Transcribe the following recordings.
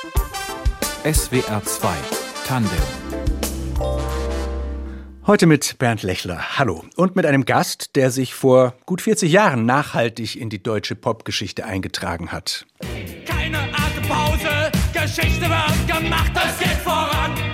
SWR 2 Tandem Heute mit Bernd Lechler. Hallo. Und mit einem Gast, der sich vor gut 40 Jahren nachhaltig in die deutsche Popgeschichte eingetragen hat. Keine Atempause, Geschichte wird gemacht, es geht voran.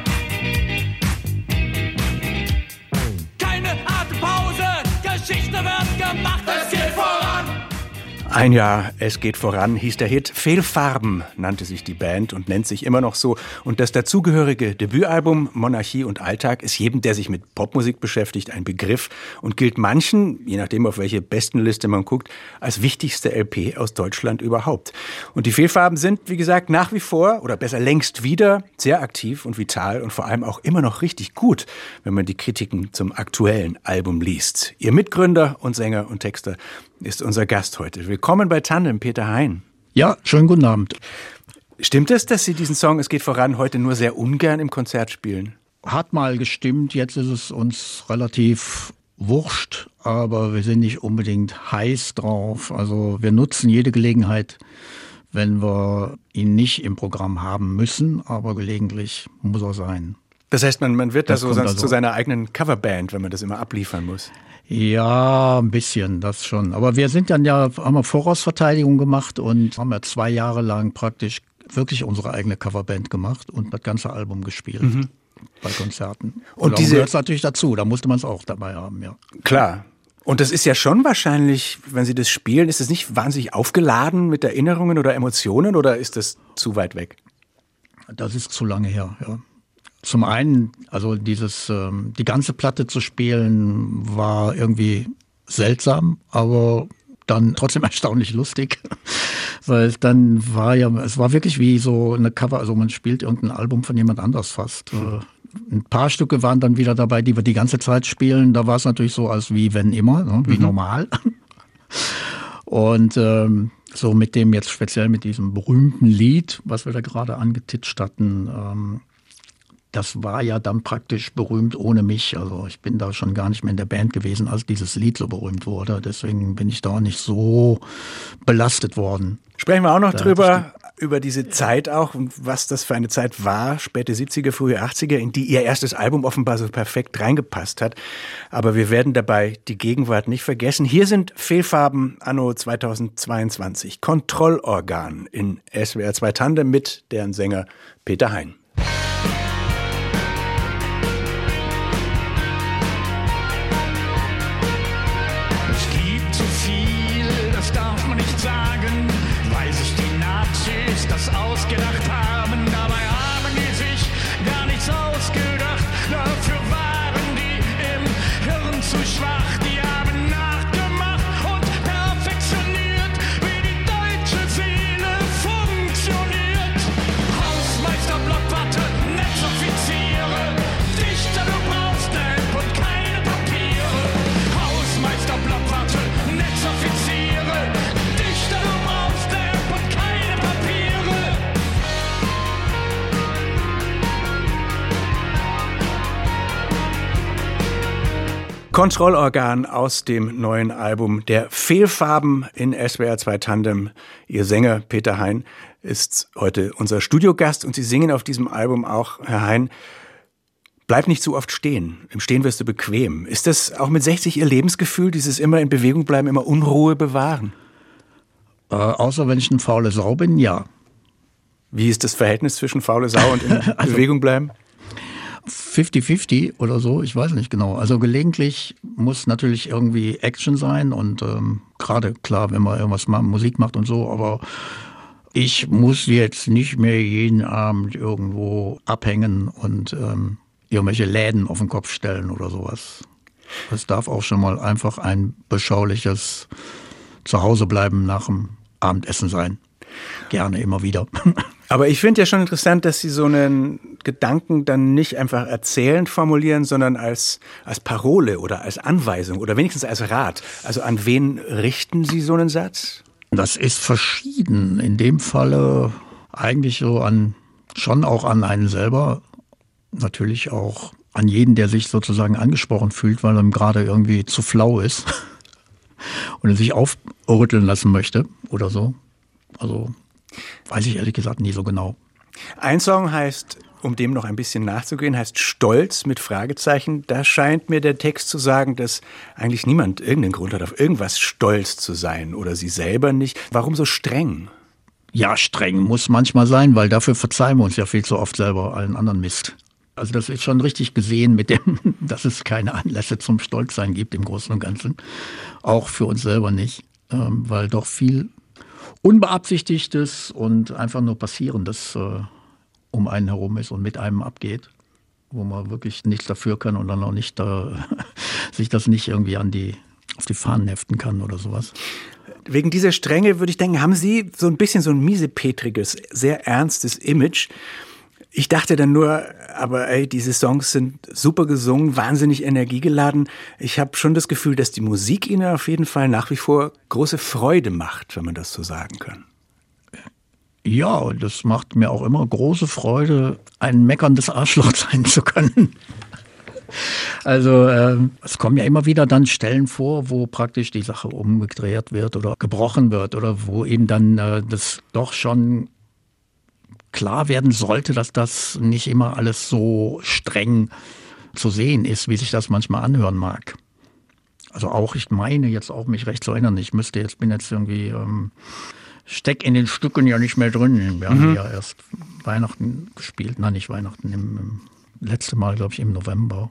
Ein Jahr, es geht voran, hieß der Hit. Fehlfarben nannte sich die Band und nennt sich immer noch so. Und das dazugehörige Debütalbum Monarchie und Alltag ist jedem, der sich mit Popmusik beschäftigt, ein Begriff und gilt manchen, je nachdem auf welche Bestenliste man guckt, als wichtigste LP aus Deutschland überhaupt. Und die Fehlfarben sind, wie gesagt, nach wie vor oder besser längst wieder sehr aktiv und vital und vor allem auch immer noch richtig gut, wenn man die Kritiken zum aktuellen Album liest. Ihr Mitgründer und Sänger und Texter ist unser Gast heute. Willkommen bei Tandem, Peter Hein. Ja, schönen guten Abend. Stimmt es, dass Sie diesen Song Es geht voran heute nur sehr ungern im Konzert spielen? Hat mal gestimmt, jetzt ist es uns relativ wurscht, aber wir sind nicht unbedingt heiß drauf. Also wir nutzen jede Gelegenheit, wenn wir ihn nicht im Programm haben müssen, aber gelegentlich muss er sein. Das heißt, man, man wird da Das so kommt sonst also- zu seiner eigenen Coverband, wenn man das immer abliefern muss. Ja, ein bisschen, das schon. Aber wir sind dann ja, haben wir Vorausverteidigung gemacht und haben ja zwei Jahre lang praktisch wirklich unsere eigene Coverband gemacht und das ganze Album gespielt. Bei Konzerten. Mhm. Und da diese- gehört natürlich dazu, da musste man es auch dabei haben, ja. Klar. Und das ist ja schon wahrscheinlich, wenn Sie das spielen, ist es nicht wahnsinnig aufgeladen mit Erinnerungen oder Emotionen oder ist das zu weit weg? Das ist zu lange her, ja. Zum einen, also dieses, ähm, die ganze Platte zu spielen, war irgendwie seltsam, aber dann trotzdem erstaunlich lustig. Weil dann war ja, es war wirklich wie so eine Cover, also man spielt irgendein Album von jemand anders fast. Äh, Ein paar Stücke waren dann wieder dabei, die wir die ganze Zeit spielen. Da war es natürlich so als wie wenn immer, ne? wie normal. Und ähm, so mit dem jetzt speziell mit diesem berühmten Lied, was wir da gerade angetitscht hatten, ähm, das war ja dann praktisch berühmt ohne mich. Also ich bin da schon gar nicht mehr in der Band gewesen, als dieses Lied so berühmt wurde. Deswegen bin ich da auch nicht so belastet worden. Sprechen wir auch noch Da drüber, über diese Zeit auch und was das für eine Zeit war, späte 70er, frühe 80er, in die Ihr erstes Album offenbar so perfekt reingepasst hat. Aber wir werden dabei die Gegenwart nicht vergessen. Hier sind Fehlfarben anno 2022. Kontrollorgan in SWR 2 Tandem mit deren Sänger Peter Hein. Kontrollorgan aus dem neuen Album der Fehlfarben in SWR 2 Tandem. Ihr Sänger Peter Hein ist heute unser Studiogast und Sie singen auf diesem Album auch, Herr Hein, Bleib nicht zu oft stehen. Im Stehen wirst du bequem. Ist das auch mit 60 Ihr Lebensgefühl, dieses immer in Bewegung bleiben, immer Unruhe bewahren? Äh, außer wenn ich eine faule Sau bin, ja. Wie ist das Verhältnis zwischen faule Sau und in Bewegung bleiben? 50-50 oder so, ich weiß nicht genau. Also gelegentlich muss natürlich irgendwie Action sein und ähm, gerade klar, wenn man irgendwas mal Musik macht und so, aber ich muss jetzt nicht mehr jeden Abend irgendwo abhängen und ähm, irgendwelche Läden auf den Kopf stellen oder sowas. Es darf auch schon mal einfach ein beschauliches Zuhausebleiben nach dem Abendessen sein. Gerne immer wieder. Aber ich finde ja schon interessant, dass Sie so einen Gedanken dann nicht einfach erzählend formulieren, sondern als, als Parole oder als Anweisung oder wenigstens als Rat. Also an wen richten Sie so einen Satz? Das ist verschieden. In dem Falle eigentlich so an, schon auch an einen selber, natürlich auch an jeden, der sich sozusagen angesprochen fühlt, weil ihm gerade irgendwie zu flau ist und er sich aufrütteln lassen möchte oder so. Also weiß ich ehrlich gesagt nie so genau. Ein Song heißt, um dem noch ein bisschen nachzugehen, heißt Stolz mit Fragezeichen. Da scheint mir der Text zu sagen, dass eigentlich niemand irgendeinen Grund hat, auf irgendwas stolz zu sein oder sie selber nicht. Warum so streng? Ja, streng muss manchmal sein, weil dafür verzeihen wir uns ja viel zu oft selber allen anderen Mist. Also das ist schon richtig gesehen mit dem, dass es keine Anlässe zum Stolzsein gibt im Großen und Ganzen. Auch für uns selber nicht, ähm, weil doch viel Unbeabsichtigtes und einfach nur Passierendes äh, um einen herum ist und mit einem abgeht, wo man wirklich nichts dafür kann und dann auch nicht äh, sich das nicht irgendwie an die auf die Fahnen heften kann oder sowas. Wegen dieser Strenge würde ich denken, haben Sie so ein bisschen so ein miesepetriges, sehr ernstes Image. Ich dachte dann nur, aber ey, diese Songs sind super gesungen, wahnsinnig energiegeladen. Ich habe schon das Gefühl, dass die Musik Ihnen auf jeden Fall nach wie vor große Freude macht, wenn man das so sagen kann. Ja, das macht mir auch immer große Freude, ein meckerndes Arschloch sein zu können. Also äh, es kommen ja immer wieder dann Stellen vor, wo praktisch die Sache umgedreht wird oder gebrochen wird oder wo eben dann äh, das doch schon klar werden sollte, dass das nicht immer alles so streng zu sehen ist, wie sich das manchmal anhören mag. Also auch, ich meine jetzt auch mich recht zu erinnern, ich müsste jetzt, bin jetzt irgendwie, ähm, steck in den Stücken ja nicht mehr drin. Wir mhm. haben ja erst Weihnachten gespielt, nein, nicht Weihnachten, im, im letzte Mal, glaube ich, im November.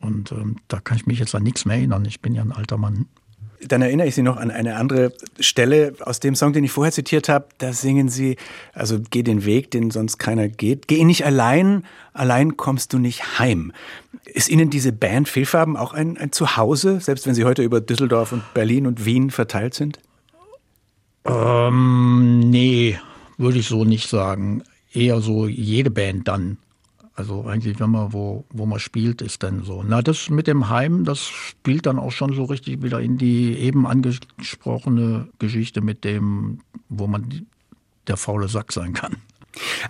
Und ähm, da kann ich mich jetzt an nichts mehr erinnern. Ich bin ja ein alter Mann. Dann erinnere ich Sie noch an eine andere Stelle aus dem Song, den ich vorher zitiert habe. Da singen Sie, also geh den Weg, den sonst keiner geht. Geh nicht allein, allein kommst du nicht heim. Ist Ihnen diese Band Fehlfarben auch ein, ein Zuhause, selbst wenn Sie heute über Düsseldorf und Berlin und Wien verteilt sind? Ähm, nee, würde ich so nicht sagen. Eher so jede Band dann. Also eigentlich, wenn man wo, wo man spielt, ist dann so. Na, das mit dem Heim, das spielt dann auch schon so richtig wieder in die eben angesprochene Geschichte mit dem, wo man der faule Sack sein kann.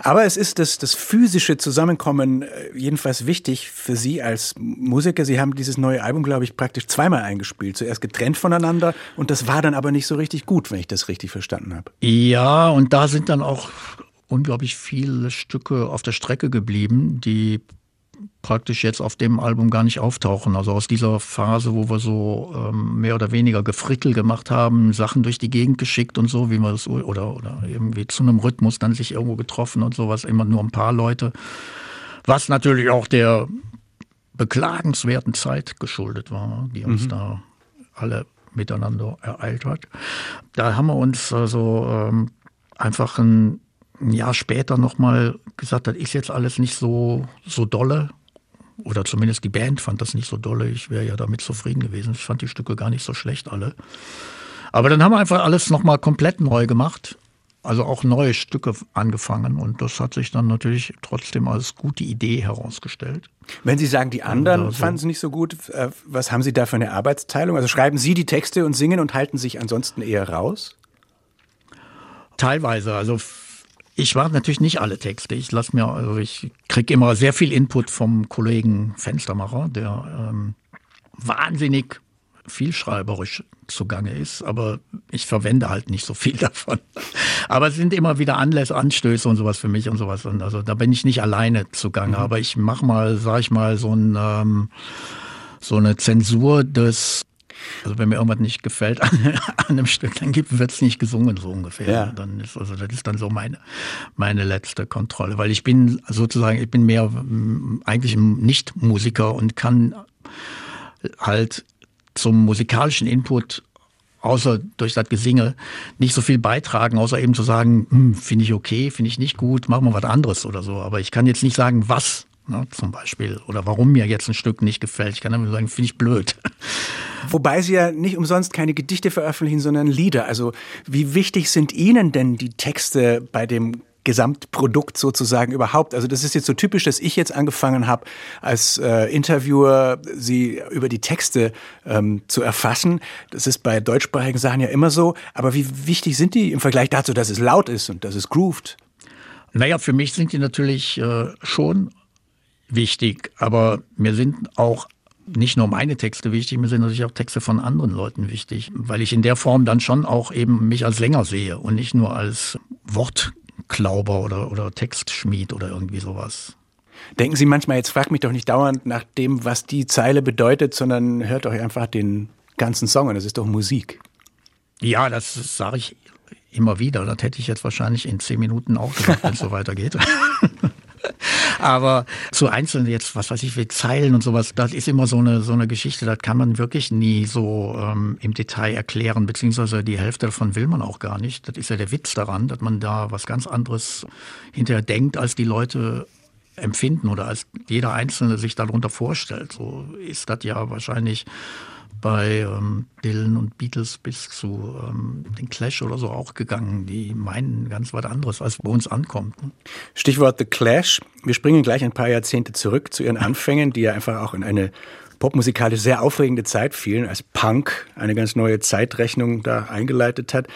Aber es ist das, das physische Zusammenkommen äh, jedenfalls wichtig für Sie als Musiker. Sie haben dieses neue Album, glaube ich, praktisch zweimal eingespielt. Zuerst getrennt voneinander und das war dann aber nicht so richtig gut, wenn ich das richtig verstanden habe. Ja, und da sind dann auch unglaublich viele Stücke auf der Strecke geblieben, die praktisch jetzt auf dem Album gar nicht auftauchen. Also aus dieser Phase, wo wir so ähm, mehr oder weniger Gefrickel gemacht haben, Sachen durch die Gegend geschickt und so, wie man das oder oder irgendwie zu einem Rhythmus dann sich irgendwo getroffen und sowas, immer nur ein paar Leute. Was natürlich auch der beklagenswerten Zeit geschuldet war, die uns mhm. da alle miteinander ereilt hat. Da haben wir uns also ähm, einfach ein ein Jahr später nochmal gesagt, das ist jetzt alles nicht so, so dolle. Oder zumindest die Band fand das nicht so dolle. Ich wäre ja damit zufrieden gewesen. Ich fand die Stücke gar nicht so schlecht alle. Aber dann haben wir einfach alles nochmal komplett neu gemacht. Also auch neue Stücke angefangen und das hat sich dann natürlich trotzdem als gute Idee herausgestellt. Wenn Sie sagen, die anderen also, fanden es nicht so gut, äh, was haben Sie da für eine Arbeitsteilung? Also schreiben Sie die Texte und singen und halten sich ansonsten eher raus? Teilweise. Also ich war natürlich nicht alle Texte. Ich lasse mir, also ich kriege immer sehr viel Input vom Kollegen Fenstermacher, der ähm, wahnsinnig vielschreiberisch zugange ist, aber ich verwende halt nicht so viel davon. Aber es sind immer wieder Anlässe, Anstöße und sowas für mich und sowas. Und also da bin ich nicht alleine zugange, mhm. aber ich mache mal, sag ich mal, so ein ähm, so eine Zensur des also wenn mir irgendwas nicht gefällt an, an einem Stück, dann wird es nicht gesungen, so ungefähr. Ja. Dann ist, also das ist dann so meine, meine letzte Kontrolle. Weil ich bin sozusagen, ich bin mehr mm, eigentlich nicht Musiker und kann halt zum musikalischen Input außer durch das Gesinge nicht so viel beitragen, außer eben zu sagen, hm, finde ich okay, finde ich nicht gut, machen wir was anderes oder so. Aber ich kann jetzt nicht sagen, was ne, zum Beispiel oder warum mir jetzt ein Stück nicht gefällt. Ich kann nur sagen, finde ich blöd. Wobei Sie ja nicht umsonst keine Gedichte veröffentlichen, sondern Lieder. Also wie wichtig sind Ihnen denn die Texte bei dem Gesamtprodukt sozusagen überhaupt. Also das ist jetzt so typisch, dass ich jetzt angefangen habe, als äh, Interviewer sie über die Texte ähm, zu erfassen. Das ist bei deutschsprachigen Sachen ja immer so. Aber wie wichtig sind die im Vergleich dazu, dass es laut ist und dass es grooved? Naja, für mich sind die natürlich äh, schon wichtig, aber mir sind auch nicht nur meine Texte wichtig, mir sind natürlich auch Texte von anderen Leuten wichtig, weil ich in der Form dann schon auch eben mich als Sänger sehe und nicht nur als Wort Klauber oder, oder Textschmied oder irgendwie sowas. Denken Sie manchmal, jetzt fragt mich doch nicht dauernd nach dem, was die Zeile bedeutet, sondern hört doch einfach den ganzen Song an. Das ist doch Musik. Ja, das sage ich immer wieder. Das hätte ich jetzt wahrscheinlich in zehn Minuten auch gesagt, wenn es so weitergeht. Aber zu einzelnen jetzt, was weiß ich, wie Zeilen und sowas, das ist immer so eine, so eine Geschichte, das kann man wirklich nie so ähm, im Detail erklären, beziehungsweise die Hälfte davon will man auch gar nicht. Das ist ja der Witz daran, dass man da was ganz anderes hinterher denkt, als die Leute empfinden oder als jeder Einzelne sich darunter vorstellt. So ist das ja wahrscheinlich bei ähm, Dylan und Beatles bis zu ähm, den Clash oder so auch gegangen. Die meinen ganz was anderes, als bei uns ankommt. Ne? Stichwort The Clash. Wir springen gleich ein paar Jahrzehnte zurück zu ihren Anfängen, die ja einfach auch in eine popmusikalisch sehr aufregende Zeit fielen, als Punk eine ganz neue Zeitrechnung da eingeleitet hat.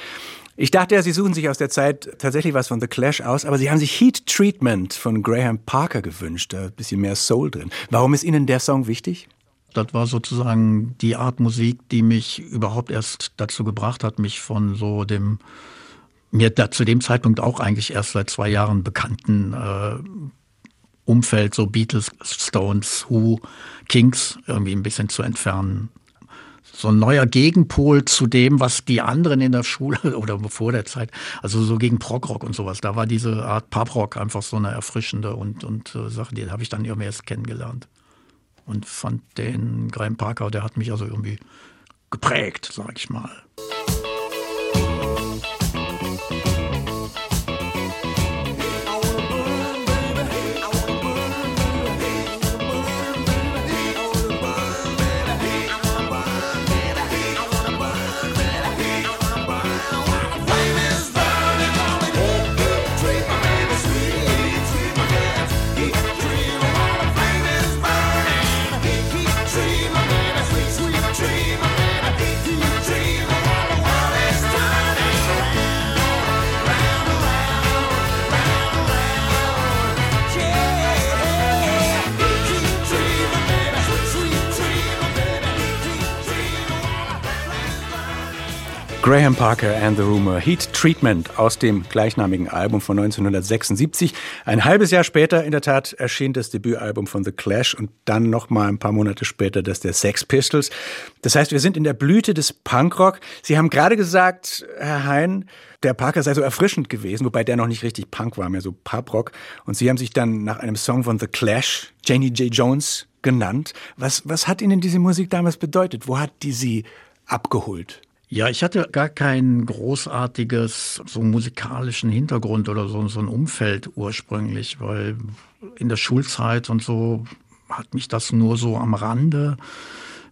Ich dachte ja, Sie suchen sich aus der Zeit tatsächlich was von The Clash aus, aber Sie haben sich Heat Treatment von Graham Parker gewünscht, da ein bisschen mehr Soul drin. Warum ist Ihnen der Song wichtig? Das war sozusagen die Art Musik, die mich überhaupt erst dazu gebracht hat, mich von so dem mir da zu dem Zeitpunkt auch eigentlich erst seit zwei Jahren bekannten äh, Umfeld, so Beatles, Stones, Who, Kings, irgendwie ein bisschen zu entfernen. So ein neuer Gegenpol zu dem, was die anderen in der Schule oder vor der Zeit, also so gegen Progrock und sowas. Da war diese Art Pubrock einfach so eine erfrischende und, und äh, Sache, die habe ich dann irgendwie erst kennengelernt und fand den Graham Parker, der hat mich also irgendwie geprägt, sag ich mal. Graham Parker and the Rumor Heat Treatment aus dem gleichnamigen Album von 1976. Ein halbes Jahr später in der Tat erschien das Debütalbum von The Clash und dann noch mal ein paar Monate später das der Sex Pistols. Das heißt, wir sind in der Blüte des Punkrock. Sie haben gerade gesagt, Herr Hein, der Parker sei so erfrischend gewesen, wobei der noch nicht richtig Punk war, mehr so Pubrock. Und Sie haben sich dann nach einem Song von The Clash, Janie J. Jones, genannt. Was, was hat Ihnen diese Musik damals bedeutet? Wo hat die Sie abgeholt? Ja, ich hatte gar kein großartiges so musikalischen Hintergrund oder so, so ein Umfeld ursprünglich, weil in der Schulzeit und so hat mich das nur so am Rande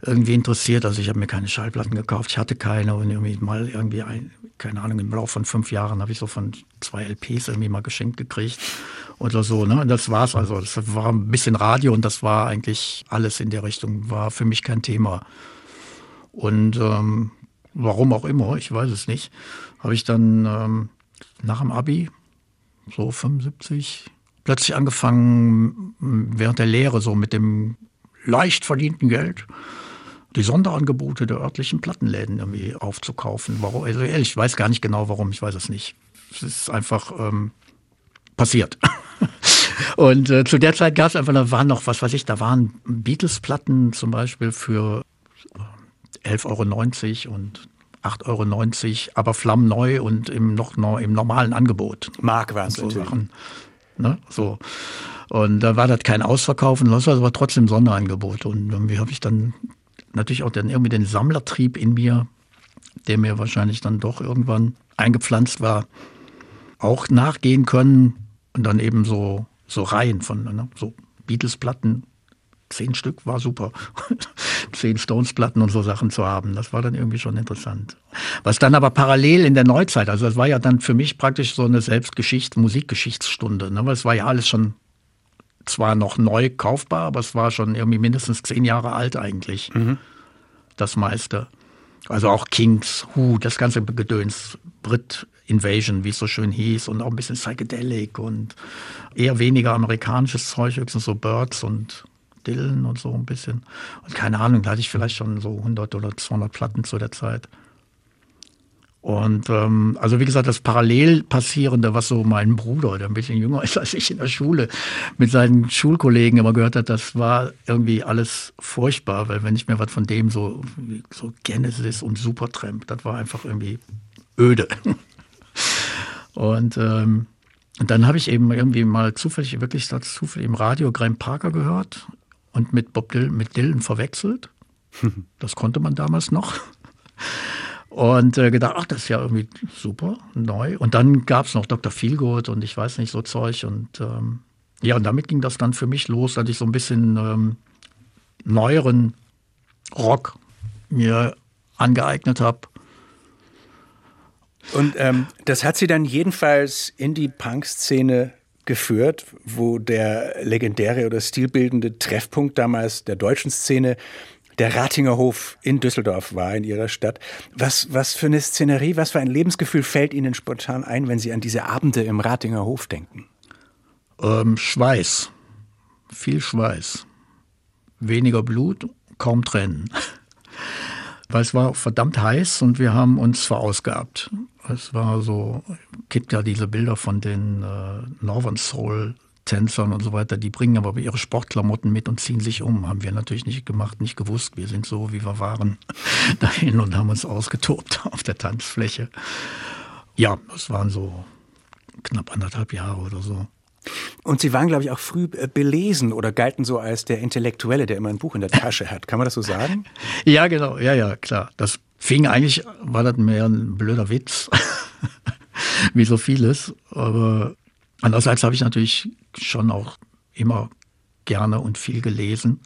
irgendwie interessiert. Also ich habe mir keine Schallplatten gekauft, ich hatte keine und irgendwie mal irgendwie, ein, keine Ahnung, im Laufe von fünf Jahren habe ich so von zwei LPs irgendwie mal geschenkt gekriegt oder so. Ne? Und das war's also. Das war ein bisschen Radio und das war eigentlich alles in der Richtung, war für mich kein Thema. Und ähm, warum auch immer, ich weiß es nicht, habe ich dann ähm, nach dem Abi, so 75, plötzlich angefangen, während der Lehre so mit dem leicht verdienten Geld die Sonderangebote der örtlichen Plattenläden irgendwie aufzukaufen. Warum? Also ehrlich, ich weiß gar nicht genau warum, ich weiß es nicht. Es ist einfach ähm, passiert. Und äh, zu der Zeit gab es einfach, da waren noch, was weiß ich, da waren Beatles-Platten zum Beispiel für 11,90 Euro und 8,90 Euro, aber flammneu und im, noch, im normalen Angebot. Mark war es so Sachen. Ne? So. Und da war das kein Ausverkauf und das war aber trotzdem Sonderangebot. Und irgendwie habe ich dann natürlich auch dann irgendwie den Sammlertrieb in mir, der mir wahrscheinlich dann doch irgendwann eingepflanzt war, auch nachgehen können und dann eben so, so Reihen von ne? so Beatles-Platten zehn Stück war super. zehn Stones-Platten und so Sachen zu haben, das war dann irgendwie schon interessant. Was dann aber parallel in der Neuzeit, also das war ja dann für mich praktisch so eine Selbstgeschichte, Musikgeschichtsstunde, ne? weil es war ja alles schon zwar noch neu kaufbar, aber es war schon irgendwie mindestens zehn Jahre alt eigentlich, mhm. das meiste. Also auch Kings, Who, das ganze Gedöns, Brit Invasion, wie es so schön hieß, und auch ein bisschen Psychedelic und eher weniger amerikanisches Zeug, höchstens so Birds und Dylan und so ein bisschen. Und keine Ahnung, da hatte ich vielleicht schon so 100 oder 200 Platten zu der Zeit. Und ähm, also wie gesagt, das parallel passierende, was so mein Bruder, der ein bisschen jünger ist als ich in der Schule, mit seinen Schulkollegen immer gehört hat, das war irgendwie alles furchtbar, weil wenn ich mir was von dem so, so Genesis und Supertramp, das war einfach irgendwie öde. Und, ähm, dann habe ich eben irgendwie mal zufällig, wirklich zufällig im Radio Graham Parker gehört und mit Bob Dylan, mit Dylan verwechselt. Das konnte man damals noch. Und äh, gedacht, ach, das ist ja irgendwie super, neu. Und dann gab es noch Dr. Feelgood und ich weiß nicht, so Zeug. Und ähm, ja, und damit ging das dann für mich los, dass ich so ein bisschen ähm, neueren Rock mir angeeignet habe. Und ähm, das hat sie dann jedenfalls in die Punk-Szene geführt, wo der legendäre oder stilbildende Treffpunkt damals der deutschen Szene der Ratinger Hof in Düsseldorf war, in ihrer Stadt. Was, was für eine Szenerie, was für ein Lebensgefühl fällt Ihnen spontan ein, wenn Sie an diese Abende im Ratinger Hof denken? Ähm, Schweiß. Viel Schweiß. Weniger Blut, kaum Tränen. Weil es war verdammt heiß und wir haben uns verausgabt. Es war so, gibt ja diese Bilder von den äh, Northern Soul Tänzern und so weiter, die bringen aber ihre Sportklamotten mit und ziehen sich um. Haben wir natürlich nicht gemacht, nicht gewusst. Wir sind so, wie wir waren, dahin und haben uns ausgetobt auf der Tanzfläche. Ja, das waren so knapp anderthalb Jahre oder so. Und Sie waren, glaube ich, auch früh äh, belesen oder galten so als der Intellektuelle, der immer ein Buch in der Tasche hat. Kann man das so sagen? ja, genau. Ja, ja, klar. Das fing eigentlich, war das mehr ein blöder Witz, wie so vieles. Aber andererseits habe ich natürlich schon auch immer gerne und viel gelesen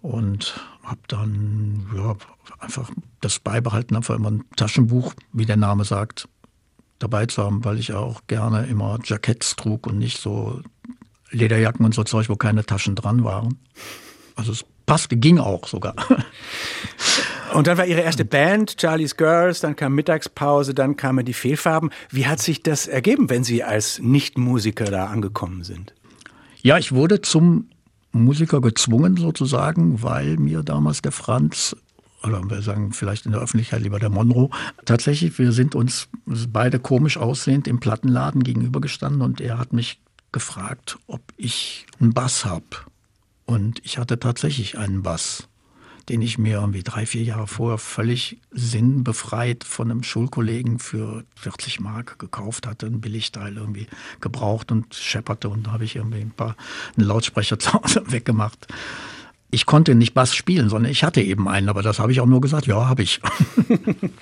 und habe dann ja, einfach das beibehalten, einfach immer ein Taschenbuch, wie der Name sagt, dabei zu haben, weil ich auch gerne immer Jacketts trug und nicht so Lederjacken und so Zeug, wo keine Taschen dran waren. Also es passte, ging auch sogar. Und dann war Ihre erste Band, Charlie's Girls, dann kam Mittagspause, dann kamen die Fehlfarben. Wie hat sich das ergeben, wenn Sie als Nichtmusiker da angekommen sind? Ja, ich wurde zum Musiker gezwungen sozusagen, weil mir damals der Franz oder wir sagen vielleicht in der Öffentlichkeit lieber der Monroe. Tatsächlich, wir sind uns beide komisch aussehend im Plattenladen gegenübergestanden und er hat mich gefragt, ob ich einen Bass habe. Und ich hatte tatsächlich einen Bass den ich mir irgendwie drei, vier Jahre vorher völlig sinnbefreit von einem Schulkollegen für 40 Mark gekauft hatte, ein Billigteil irgendwie gebraucht und schepperte und da habe ich irgendwie ein paar einen Lautsprecher zu Hause weggemacht. Ich konnte nicht Bass spielen, sondern ich hatte eben einen, aber das habe ich auch nur gesagt, ja, habe ich.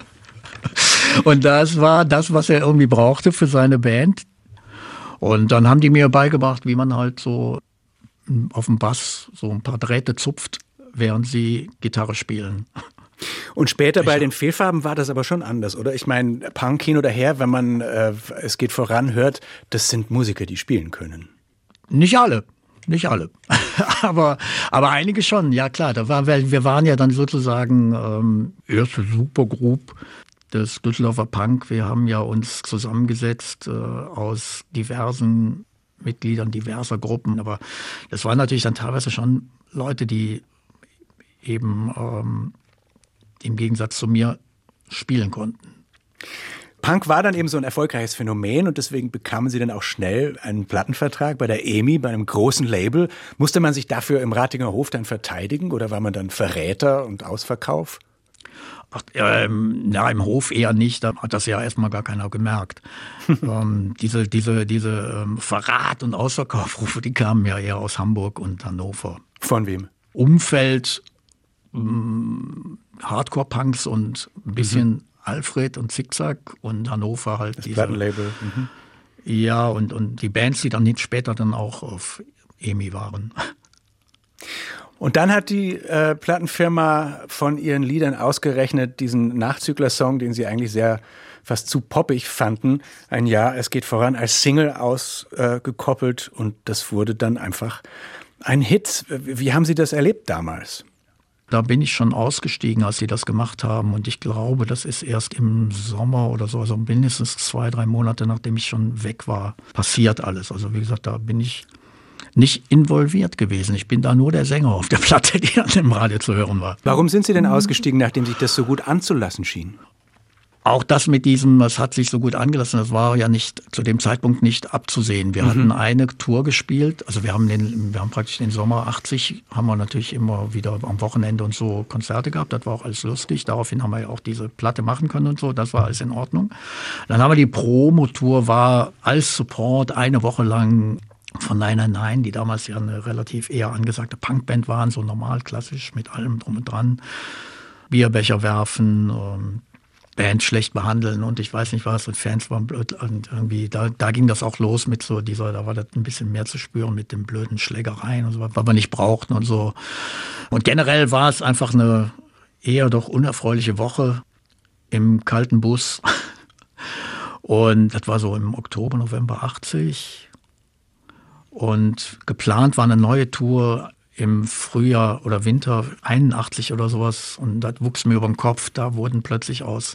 und das war das, was er irgendwie brauchte für seine Band. Und dann haben die mir beigebracht, wie man halt so auf dem Bass so ein paar Drähte zupft während sie Gitarre spielen. Und später bei den Fehlfarben war das aber schon anders, oder? Ich meine, Punk hin oder her, wenn man äh, es geht voran hört, das sind Musiker, die spielen können. Nicht alle. Nicht alle. aber, aber einige schon, ja klar. Da war, wir waren ja dann sozusagen ähm, erste Supergroup des Düsseldorfer Punk. Wir haben ja uns zusammengesetzt äh, aus diversen Mitgliedern diverser Gruppen. Aber das waren natürlich dann teilweise schon Leute, die eben ähm, im Gegensatz zu mir spielen konnten. Punk war dann eben so ein erfolgreiches Phänomen und deswegen bekamen sie dann auch schnell einen Plattenvertrag bei der EMI, bei einem großen Label. Musste man sich dafür im Ratinger Hof dann verteidigen oder war man dann Verräter und Ausverkauf? Ach, ähm, ja, im Hof eher nicht, da hat das ja erstmal gar keiner gemerkt. ähm, diese diese, diese ähm, Verrat- und Ausverkaufrufe, die kamen ja eher aus Hamburg und Hannover. Von wem? Umfeld Hardcore-Punks und ein bisschen mhm. Alfred und Zickzack und Hannover halt. Das Plattenlabel. Mhm. Ja, und, und die Bands, die dann nicht später dann auch auf EMI waren. Und dann hat die äh, Plattenfirma von ihren Liedern ausgerechnet diesen Nachzügler-Song, den sie eigentlich sehr fast zu poppig fanden, ein Jahr, es geht voran, als Single ausgekoppelt äh, und das wurde dann einfach ein Hit. Wie haben Sie das erlebt damals? Da bin ich schon ausgestiegen, als sie das gemacht haben. Und ich glaube, das ist erst im Sommer oder so, also mindestens zwei, drei Monate, nachdem ich schon weg war, passiert alles. Also wie gesagt, da bin ich nicht involviert gewesen. Ich bin da nur der Sänger auf der Platte, die an dem Radio zu hören war. Warum sind Sie denn ausgestiegen, nachdem sich das so gut anzulassen schien? Auch das mit diesem, das hat sich so gut angelassen, das war ja nicht zu dem Zeitpunkt nicht abzusehen. Wir mhm. hatten eine Tour gespielt, also wir haben den, wir haben praktisch den Sommer 80, haben wir natürlich immer wieder am Wochenende und so Konzerte gehabt, das war auch alles lustig. Daraufhin haben wir ja auch diese Platte machen können und so, das war alles in Ordnung. Dann haben wir die Promotour, war als Support eine Woche lang von Nine Nine, die damals ja eine relativ eher angesagte Punkband waren, so normal, klassisch, mit allem drum und dran. Bierbecher werfen, ähm, Band schlecht behandeln und ich weiß nicht was und Fans waren blöd und irgendwie da, da ging das auch los mit so dieser, da war das ein bisschen mehr zu spüren mit den blöden Schlägereien und so, was wir nicht brauchten und so. Und generell war es einfach eine eher doch unerfreuliche Woche im kalten Bus. Und das war so im Oktober, November 80. Und geplant war eine neue Tour im Frühjahr oder Winter 81 oder sowas und das wuchs mir über den Kopf. Da wurden plötzlich aus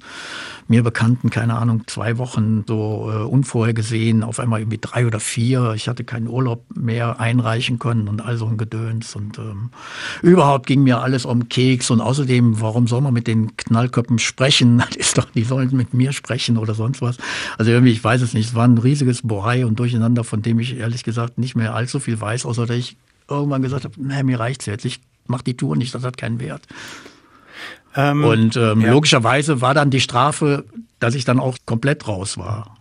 mir Bekannten, keine Ahnung, zwei Wochen so äh, unvorhergesehen, auf einmal irgendwie drei oder vier. Ich hatte keinen Urlaub mehr einreichen können und all so ein Gedöns. Und ähm, überhaupt ging mir alles um Keks und außerdem, warum soll man mit den Knallköppen sprechen? Das ist doch, die sollen mit mir sprechen oder sonst was. Also irgendwie, ich weiß es nicht. Es war ein riesiges Bohai und Durcheinander, von dem ich ehrlich gesagt nicht mehr allzu viel weiß, außer dass ich irgendwann gesagt habe, nee, mir reicht's jetzt, ich mache die Tour nicht, das hat keinen Wert. Ähm, und ähm, ja. logischerweise war dann die Strafe, dass ich dann auch komplett raus war.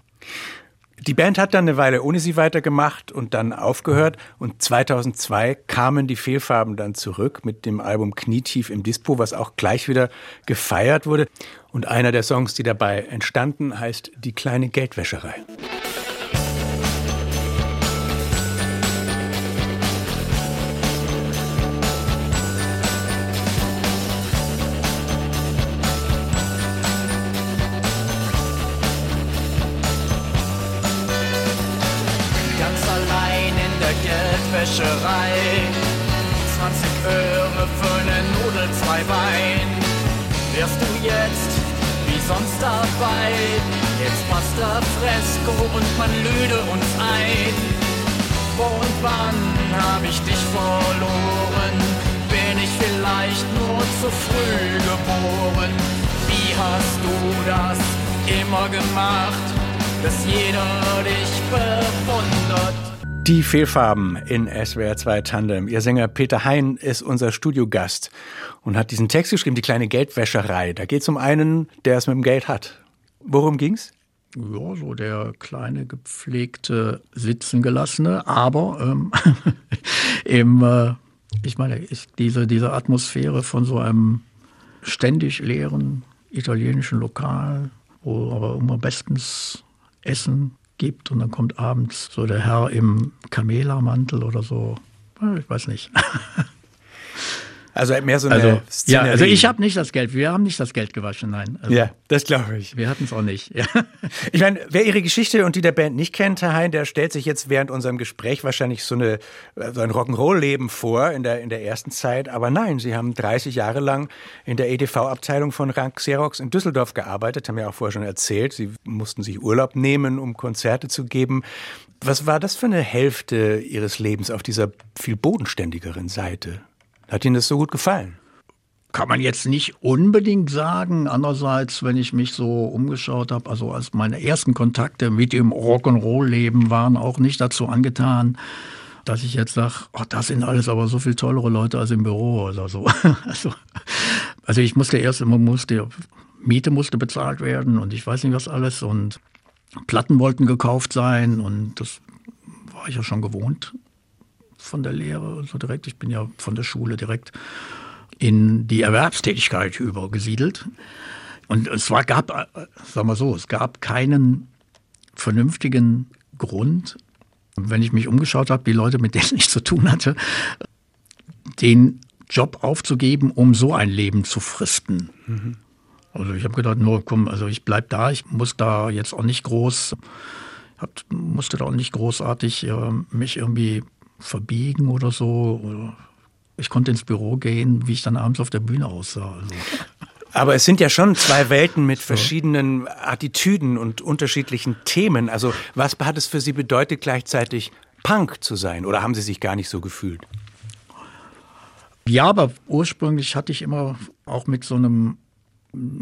Die Band hat dann eine Weile ohne sie weitergemacht und dann aufgehört. Und 2002 kamen die Fehlfarben dann zurück mit dem Album Knietief im Dispo, was auch gleich wieder gefeiert wurde. Und einer der Songs, die dabei entstanden, heißt Die kleine Geldwäscherei. Wäscherei. 20 Öre für eine Nudel, zwei Wein. Wärst du jetzt wie sonst dabei? Jetzt passt der Fresco und man lüde uns ein. Wo und wann hab ich dich verloren? Bin ich vielleicht nur zu früh geboren? Wie hast du das immer gemacht, dass jeder dich bewundert? Die Fehlfarben in SWR 2 Tandem. Ihr Sänger Peter Hein ist unser Studiogast und hat diesen Text geschrieben, die kleine Geldwäscherei. Da geht es um einen, der es mit dem Geld hat. Worum ging's? Ja, so der kleine, gepflegte, sitzengelassene, aber ähm, im, äh, ich meine, ist diese, diese Atmosphäre von so einem ständig leeren italienischen Lokal, wo aber immer bestens Essen gibt und dann kommt abends so der Herr im Kamela-Mantel oder so. Ich weiß nicht. Also mehr so eine also, Ja, also ich habe nicht das Geld, wir haben nicht das Geld gewaschen, nein. Also ja, das glaube ich. Wir hatten es auch nicht. Ja. Ich meine, wer Ihre Geschichte und die der Band nicht kennt, Herr Hein, der stellt sich jetzt während unserem Gespräch wahrscheinlich so, eine, so ein Rock'n'Roll-Leben vor in der, in der ersten Zeit. Aber nein, Sie haben 30 Jahre lang in der EDV-Abteilung von Rank Xerox in Düsseldorf gearbeitet, haben ja auch vorher schon erzählt. Sie mussten sich Urlaub nehmen, um Konzerte zu geben. Was war das für eine Hälfte Ihres Lebens auf dieser viel bodenständigeren Seite? Hat Ihnen das so gut gefallen? Kann man jetzt nicht unbedingt sagen. Andererseits, wenn ich mich so umgeschaut habe, also als meine ersten Kontakte mit dem Rock'n'Roll-Leben waren auch nicht dazu angetan, dass ich jetzt sage, oh, das sind alles aber so viel tollere Leute als im Büro oder so. Also, also ich musste erst immer musste Miete musste bezahlt werden und ich weiß nicht was alles und Platten wollten gekauft sein und das war ich ja schon gewohnt von der Lehre so direkt. Ich bin ja von der Schule direkt in die Erwerbstätigkeit übergesiedelt. Und es war, gab, sagen wir so, es gab keinen vernünftigen Grund, wenn ich mich umgeschaut habe, die Leute, mit denen ich zu tun hatte, den Job aufzugeben, um so ein Leben zu fristen. Mhm. Also ich habe gedacht, nur komm, also ich bleib da, ich muss da jetzt auch nicht groß, hab, musste da auch nicht großartig äh, mich irgendwie verbiegen oder so. Ich konnte ins Büro gehen, wie ich dann abends auf der Bühne aussah. Also. Aber es sind ja schon zwei Welten mit verschiedenen Attitüden und unterschiedlichen Themen. Also was hat es für Sie bedeutet, gleichzeitig Punk zu sein? Oder haben Sie sich gar nicht so gefühlt? Ja, aber ursprünglich hatte ich immer auch mit so einem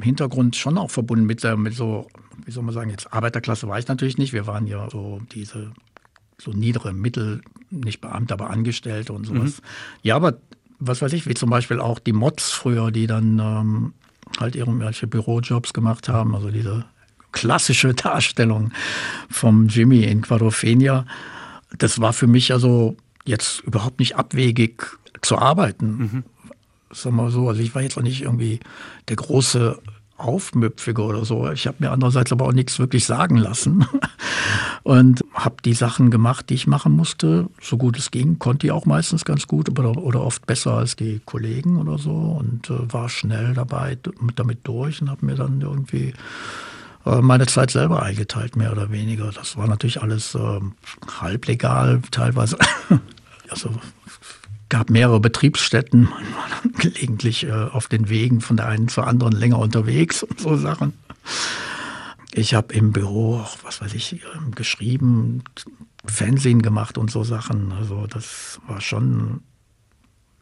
Hintergrund schon auch verbunden mit, mit so, wie soll man sagen, jetzt Arbeiterklasse war ich natürlich nicht. Wir waren ja so diese so niedere Mittel, nicht Beamte, aber Angestellte und sowas. Mhm. Ja, aber was weiß ich, wie zum Beispiel auch die Mods früher, die dann ähm, halt irgendwelche Bürojobs gemacht haben, also diese klassische Darstellung vom Jimmy in Quadrophenia. Das war für mich also jetzt überhaupt nicht abwegig zu arbeiten. Mhm. Sag mal so, also ich war jetzt auch nicht irgendwie der große Aufmüpfige oder so. Ich habe mir andererseits aber auch nichts wirklich sagen lassen und habe die Sachen gemacht, die ich machen musste, so gut es ging. Konnte ich auch meistens ganz gut oder, oder oft besser als die Kollegen oder so und äh, war schnell dabei damit durch und habe mir dann irgendwie äh, meine Zeit selber eingeteilt, mehr oder weniger. Das war natürlich alles äh, halblegal teilweise. also gab mehrere Betriebsstätten, man war dann gelegentlich äh, auf den Wegen von der einen zur anderen länger unterwegs und so Sachen. Ich habe im Büro auch, was weiß ich, ähm, geschrieben, Fernsehen gemacht und so Sachen. Also das war schon,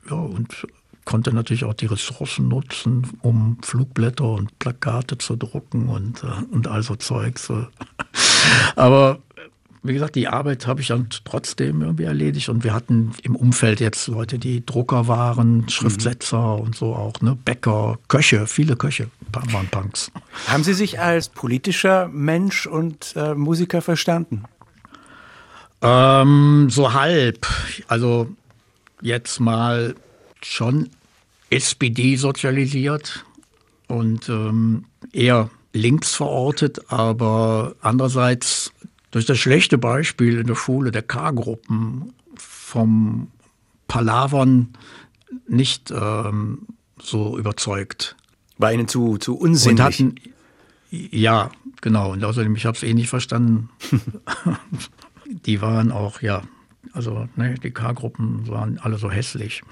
ja, und konnte natürlich auch die Ressourcen nutzen, um Flugblätter und Plakate zu drucken und, äh, und all so Zeugs. Aber wie gesagt, die Arbeit habe ich dann trotzdem irgendwie erledigt und wir hatten im Umfeld jetzt Leute, die Drucker waren, Schriftsetzer mhm. und so auch, ne? Bäcker, Köche, viele Köche waren Punks. Haben Sie sich als politischer Mensch und äh, Musiker verstanden? Ähm, so halb. Also jetzt mal schon SPD sozialisiert und ähm, eher links verortet, aber andererseits durch das schlechte Beispiel in der Schule der K-Gruppen vom Palavern nicht ähm, so überzeugt. War Ihnen zu, zu unsinnig? Und hatten, ja, genau. Und außerdem, ich habe es eh nicht verstanden. die waren auch, ja, also ne, die K-Gruppen waren alle so hässlich.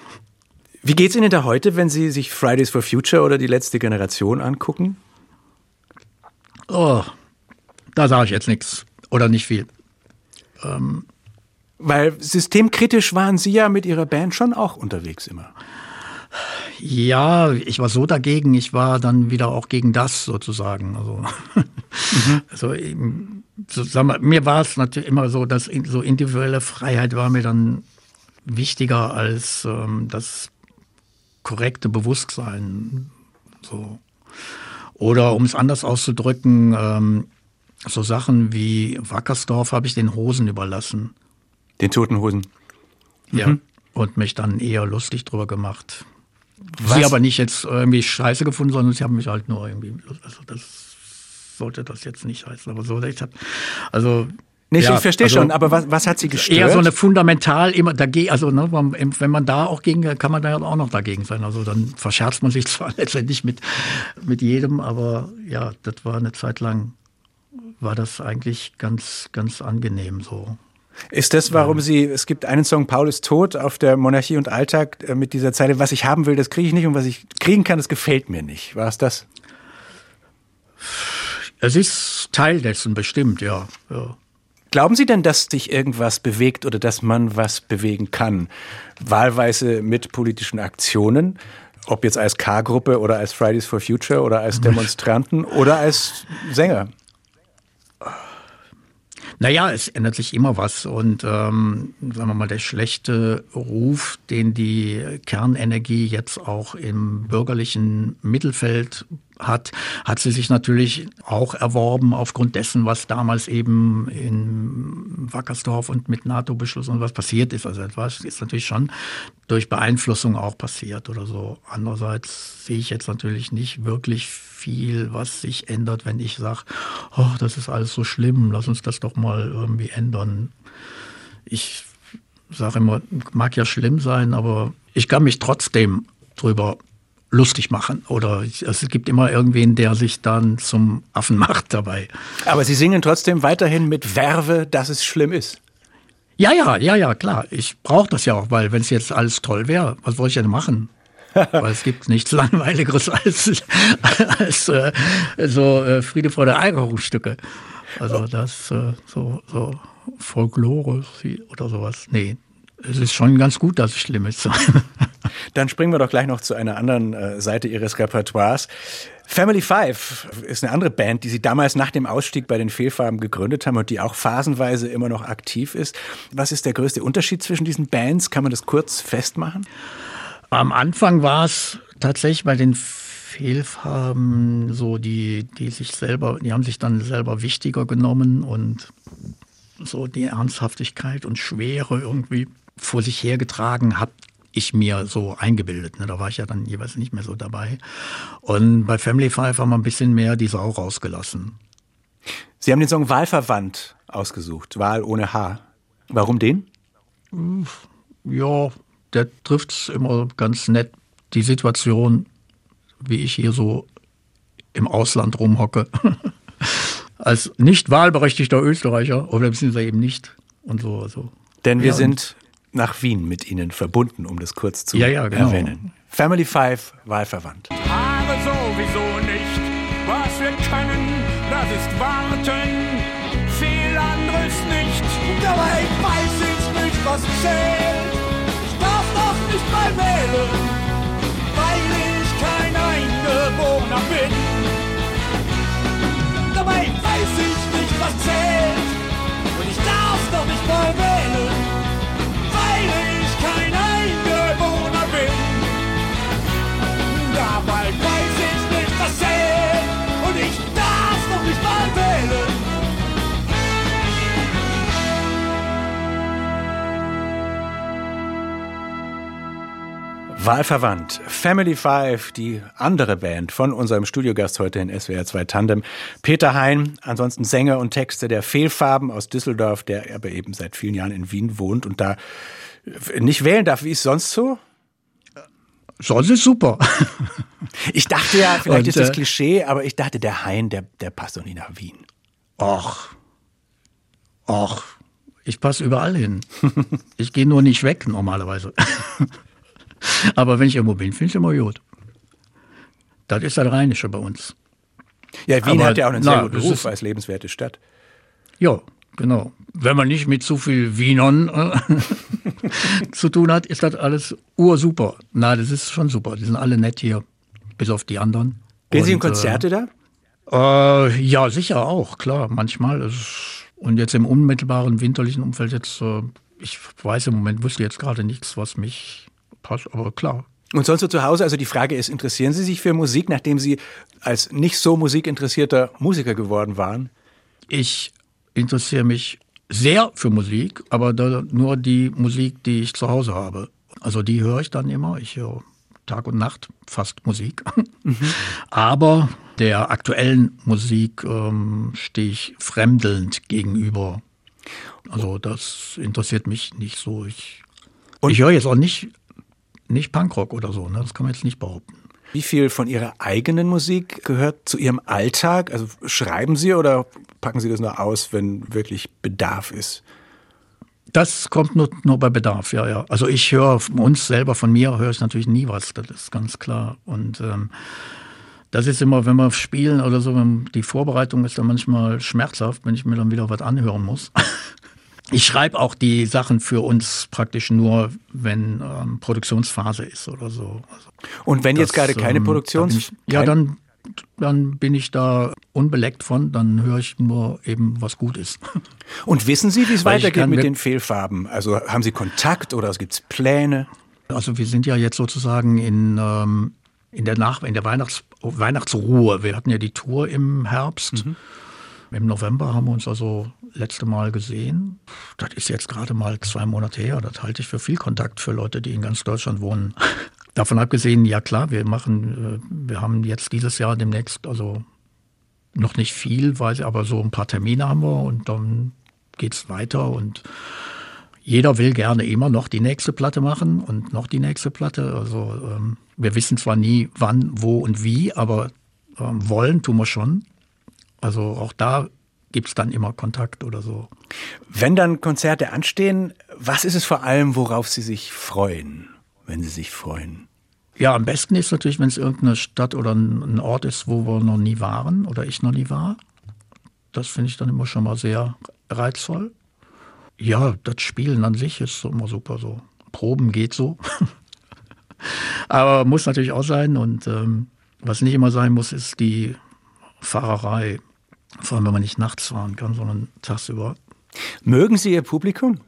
Wie geht es Ihnen da heute, wenn Sie sich Fridays for Future oder die letzte Generation angucken? Oh, da sage ich jetzt nichts. Oder nicht viel. Ähm, Weil systemkritisch waren Sie ja mit Ihrer Band schon auch unterwegs immer. Ja, ich war so dagegen, ich war dann wieder auch gegen das sozusagen. Also, mhm. also so, sag mal, mir war es natürlich immer so, dass so individuelle Freiheit war mir dann wichtiger als ähm, das korrekte Bewusstsein. So. Oder um es anders auszudrücken, ähm, so Sachen wie Wackersdorf habe ich den Hosen überlassen. Den toten Hosen. Ja. Mhm. Und mich dann eher lustig drüber gemacht. Was? Sie aber nicht jetzt irgendwie scheiße gefunden, sondern sie haben mich halt nur irgendwie, also das sollte das jetzt nicht heißen, aber so, ich hab, also nicht, ja, ich verstehe also, schon, aber was, was hat sie gestört? Eher so eine fundamental immer dagegen, also ne, wenn man da auch gegen, kann man da auch noch dagegen sein. Also dann verscherzt man sich zwar letztendlich mit, mit jedem, aber ja, das war eine Zeit lang war das eigentlich ganz, ganz angenehm so. Ist das, warum Sie, es gibt einen Song, Paul ist tot, auf der Monarchie und Alltag äh, mit dieser Zeile, was ich haben will, das kriege ich nicht und was ich kriegen kann, das gefällt mir nicht. War es das? Es ist Teil dessen, bestimmt, ja. ja. Glauben Sie denn, dass sich irgendwas bewegt oder dass man was bewegen kann? Wahlweise mit politischen Aktionen? Ob jetzt als K-Gruppe oder als Fridays for Future oder als Demonstranten oder als Sänger? Naja, es ändert sich immer was. Und ähm, sagen wir mal, der schlechte Ruf, den die Kernenergie jetzt auch im bürgerlichen Mittelfeld hat, hat sie sich natürlich auch erworben aufgrund dessen, was damals eben in Wackersdorf und mit NATO-Beschluss und was passiert ist. Also etwas ist natürlich schon durch Beeinflussung auch passiert oder so. Andererseits sehe ich jetzt natürlich nicht wirklich viel, was sich ändert, wenn ich sage, oh, das ist alles so schlimm, lass uns das doch mal irgendwie ändern. Ich sage immer, mag ja schlimm sein, aber ich kann mich trotzdem drüber lustig machen. Oder es gibt immer irgendwen, der sich dann zum Affen macht dabei. Aber Sie singen trotzdem weiterhin mit Werbe, dass es schlimm ist. Ja, ja, ja, ja, klar. Ich brauche das ja auch, weil wenn es jetzt alles toll wäre, was wollte ich denn machen? weil es gibt nichts Langweiligeres als, als äh, so äh, Friede vor der Eierkuchenstücke. Also das äh, so, so Folklore oder sowas. Nee, es ist schon ganz gut, dass es schlimm ist. Dann springen wir doch gleich noch zu einer anderen äh, Seite Ihres Repertoires. Family Five ist eine andere Band, die Sie damals nach dem Ausstieg bei den Fehlfarben gegründet haben und die auch phasenweise immer noch aktiv ist. Was ist der größte Unterschied zwischen diesen Bands? Kann man das kurz festmachen? Am Anfang war es tatsächlich bei den Fehlfarben so, die, die sich selber, die haben sich dann selber wichtiger genommen und so die Ernsthaftigkeit und Schwere irgendwie vor sich hergetragen hat ich mir so eingebildet. Ne? Da war ich ja dann jeweils nicht mehr so dabei. Und bei Family Five haben wir ein bisschen mehr die Sau rausgelassen. Sie haben den Song Wahlverwandt ausgesucht, Wahl ohne H. Warum den? Ja, der trifft es immer ganz nett. Die Situation, wie ich hier so im Ausland rumhocke, als nicht wahlberechtigter Österreicher oder beziehungsweise eben nicht und so. Also. Denn wir Ja, sind nach Wien mit Ihnen verbunden, um das kurz zu Ja, ja, genau. erwähnen. Family Five, Wahlverwandt. Haare sowieso nicht. Was wir können, das ist warten. Viel anderes nicht. Dabei weiß ich nicht, was zählt. Ich darf doch nicht mal wählen, weil ich kein Eingeborener bin. Dabei weiß ich nicht, was zählt. Und ich darf doch nicht mal Wahlverwandt, Family Five, die andere Band von unserem Studiogast heute in SWR 2 Tandem, Peter Hein, ansonsten Sänger und Texte der Fehlfarben aus Düsseldorf, der aber eben seit vielen Jahren in Wien wohnt und da nicht wählen darf. Wie ist sonst so? Sonst ist super. Ich dachte ja, vielleicht Und, ist das äh, Klischee, aber ich dachte, der Hein, der, der passt doch nie nach Wien. Ach, ach, ich passe überall hin. Ich gehe nur nicht weg normalerweise. Aber wenn ich irgendwo bin, finde ich immer gut. Das ist das Rheinische bei uns. Ja, Wien Aber, hat ja auch einen na, sehr guten das Ruf als lebenswerte Stadt. Ja, genau. Wenn man nicht mit zu viel Wienern äh, zu tun hat, ist das alles ursuper. Na, das ist schon super. Die sind alle nett hier, bis auf die anderen. Gehen Sie in Und, äh, Konzerte da? Äh, ja, sicher auch, klar, manchmal. Ist- Und jetzt im unmittelbaren winterlichen Umfeld jetzt, äh, ich weiß im Moment, wüsste jetzt gerade nichts, was mich passt, aber klar. Und sonst so zu Hause, also die Frage ist, interessieren Sie sich für Musik, nachdem Sie als nicht so musikinteressierter Musiker geworden waren? Ich interessiere mich sehr für Musik, aber nur die Musik, die ich zu Hause habe. Also die höre ich dann immer. Ich höre Tag und Nacht fast Musik. Aber der aktuellen Musik ähm, stehe ich fremdelnd gegenüber. Also das interessiert mich nicht so. Ich, ich höre jetzt auch nicht, nicht Punkrock oder so. Ne? Das kann man jetzt nicht behaupten. Wie viel von Ihrer eigenen Musik gehört zu Ihrem Alltag? Also schreiben Sie oder packen Sie das nur aus, wenn wirklich Bedarf ist? Das kommt nur, nur bei Bedarf, ja, ja. Also ich höre von uns selber, von mir höre ich natürlich nie was, das ist ganz klar. Und ähm, das ist immer, wenn wir spielen oder so, die Vorbereitung ist dann manchmal schmerzhaft, wenn ich mir dann wieder was anhören muss. Ich schreibe auch die Sachen für uns praktisch nur, wenn ähm, Produktionsphase ist oder so. Also Und wenn jetzt das, gerade keine ähm, Produktions... da ich, Ja, dann, dann bin ich da unbeleckt von, dann höre ich nur eben, was gut ist. Und wissen Sie, wie es weitergeht mit den Fehlfarben? Also haben Sie Kontakt oder gibt es Pläne? Also wir sind ja jetzt sozusagen in, ähm, in der, Nach in der Weihnachts Weihnachtsruhe. Wir hatten ja die Tour im Herbst. Im November haben wir uns also letzte Mal gesehen. Das ist jetzt gerade mal zwei Monate her. Das halte ich für viel Kontakt für Leute, die in ganz Deutschland wohnen. Davon abgesehen, ja klar, wir machen, äh, wir haben jetzt dieses Jahr demnächst, also noch nicht viel, weiß ich, aber so ein paar Termine haben wir und dann geht's weiter und jeder will gerne immer noch die nächste Platte machen und noch die nächste Platte. Also ähm, wir wissen zwar nie, wann, wo und wie, aber ähm, wollen tun wir schon. Also auch da gibt's dann immer Kontakt oder so. Wenn dann Konzerte anstehen, was ist es vor allem, worauf Sie sich freuen, wenn Sie sich freuen? Ja, am besten ist natürlich, wenn es irgendeine Stadt oder ein, Ort ist, wo wir noch nie waren oder ich noch nie war. Das finde ich dann immer schon mal sehr reizvoll. Ja, das Spielen an sich ist immer super so. Proben geht so. Aber muss natürlich auch sein. Und ähm, was nicht immer sein muss, ist die Fahrerei. Vor allem, wenn man nicht nachts fahren kann, sondern tagsüber. Mögen Sie Ihr Publikum?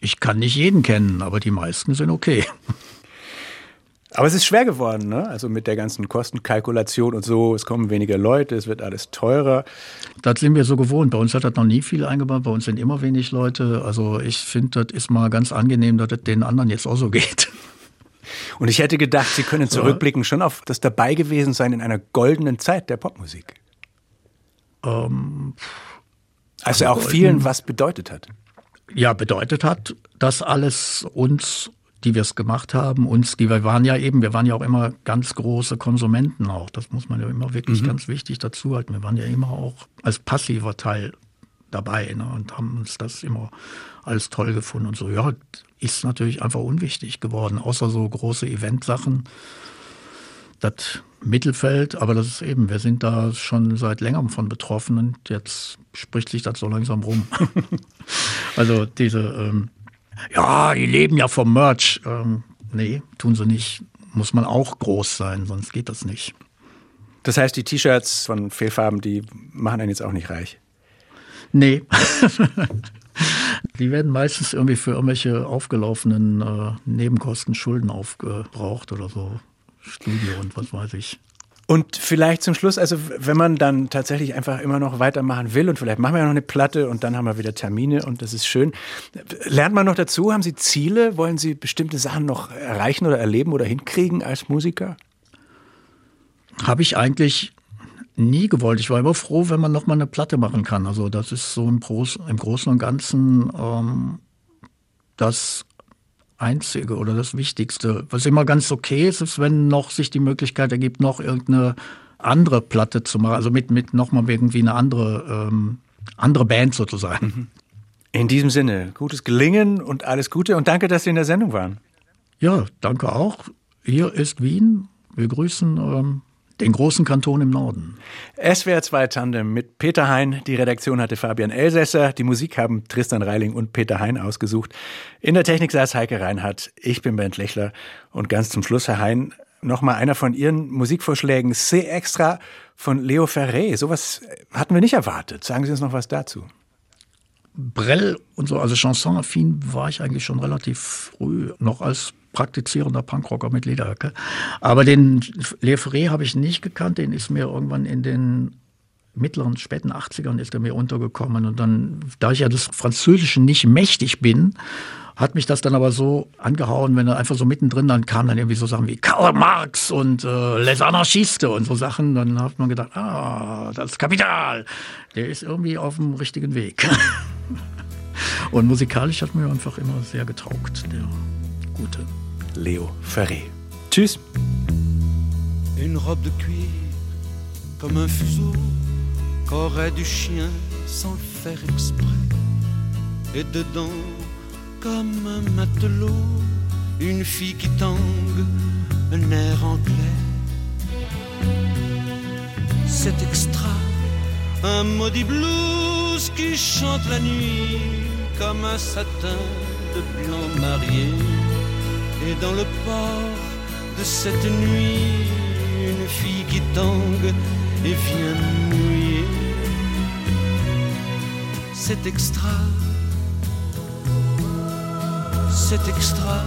Ich kann nicht jeden kennen, aber die meisten sind okay. Aber es ist schwer geworden, ne? Also mit der ganzen Kostenkalkulation und so. Es kommen weniger Leute, es wird alles teurer. Das sind wir so gewohnt. Bei uns hat das noch nie viel eingebaut. Bei uns sind immer wenig Leute. Also ich finde, das ist mal ganz angenehm, dass das den anderen jetzt auch so geht. Und ich hätte gedacht, Sie können zurückblicken schon auf das dabei gewesen sein in einer goldenen Zeit der Popmusik. Ähm, Also auch vielen was bedeutet hat. ja, bedeutet hat, dass alles uns, die wir es gemacht haben, uns, die wir waren ja eben, wir waren ja auch immer ganz große Konsumenten auch. Das muss man ja immer wirklich ganz wichtig dazu halten. Wir waren ja immer auch als passiver Teil dabei ne, und haben uns das immer alles toll gefunden und so. Ja, ist natürlich einfach unwichtig geworden, außer so große Eventsachen. Das Mittelfeld, aber das ist eben, wir sind da schon seit längerem von betroffen und jetzt spricht sich das so langsam rum. also diese, ähm, ja, die leben ja vom Merch. Ähm, nee, tun sie nicht. Muss man auch groß sein, sonst geht das nicht. Das heißt, die T-Shirts von Fehlfarben, die machen einen jetzt auch nicht reich. Nee. Die werden meistens irgendwie für irgendwelche aufgelaufenen äh, Nebenkosten, Schulden aufgebraucht oder so. Studio und was weiß ich. Und vielleicht zum Schluss, also wenn man dann tatsächlich einfach immer noch weitermachen will und vielleicht machen wir ja noch eine Platte und dann haben wir wieder Termine und das ist schön. Lernt man noch dazu? Haben Sie Ziele? Wollen Sie bestimmte Sachen noch erreichen oder erleben oder hinkriegen als Musiker? Habe ich eigentlich nie gewollt. Ich war immer froh, wenn man noch mal eine Platte machen kann. Also das ist so im, Groß, im Großen und Ganzen ähm, das Einzige oder das Wichtigste. Was immer ganz okay ist, ist, wenn noch sich die Möglichkeit ergibt, noch irgendeine andere Platte zu machen. Also mit, mit noch mal irgendwie eine andere, ähm, andere Band sozusagen. In diesem Sinne, gutes Gelingen und alles Gute und danke, dass Sie in der Sendung waren. Ja, danke auch. Hier ist Wien. Wir grüßen ähm, den großen Kanton im Norden. SWR 2 Tandem mit Peter Hein. Die Redaktion hatte Fabian Elsässer. Die Musik haben Tristan Reiling und Peter Hein ausgesucht. In der Technik saß Heike Reinhardt. Ich bin Bernd Lechler. Und ganz zum Schluss, Herr Hein, nochmal einer von Ihren Musikvorschlägen. C Extra von Leo Ferré. Sowas hatten wir nicht erwartet. Sagen Sie uns noch was dazu. Brell und so, also chansonaffin war ich eigentlich schon relativ früh, noch als praktizierender Punkrocker mit Lederjacke. Aber den Le Ferré habe ich nicht gekannt, den ist mir irgendwann in den mittleren, späten 80ern ist er mir untergekommen. Und dann, da ich ja des Französischen nicht mächtig bin, hat mich das dann aber so angehauen, wenn er einfach so mittendrin dann kam dann irgendwie so Sachen wie Karl Marx und äh, Les Anarchistes und so Sachen. Dann hat man gedacht, ah, das Kapital, der ist irgendwie auf dem richtigen Weg. und musikalisch hat mir einfach immer sehr getaugt, der gute. Leo Ferré. Tschüss. Une robe de cuir comme un fuseau qu'aurait du chien sans le faire exprès. Et dedans, comme un matelot, une fille qui tangue, un air anglais. C'est extra, un maudit blues qui chante la nuit comme un satin de blanc marié. Et dans le port de cette nuit, une fille qui tangue et vient mouiller. C'est extra, c'est extra,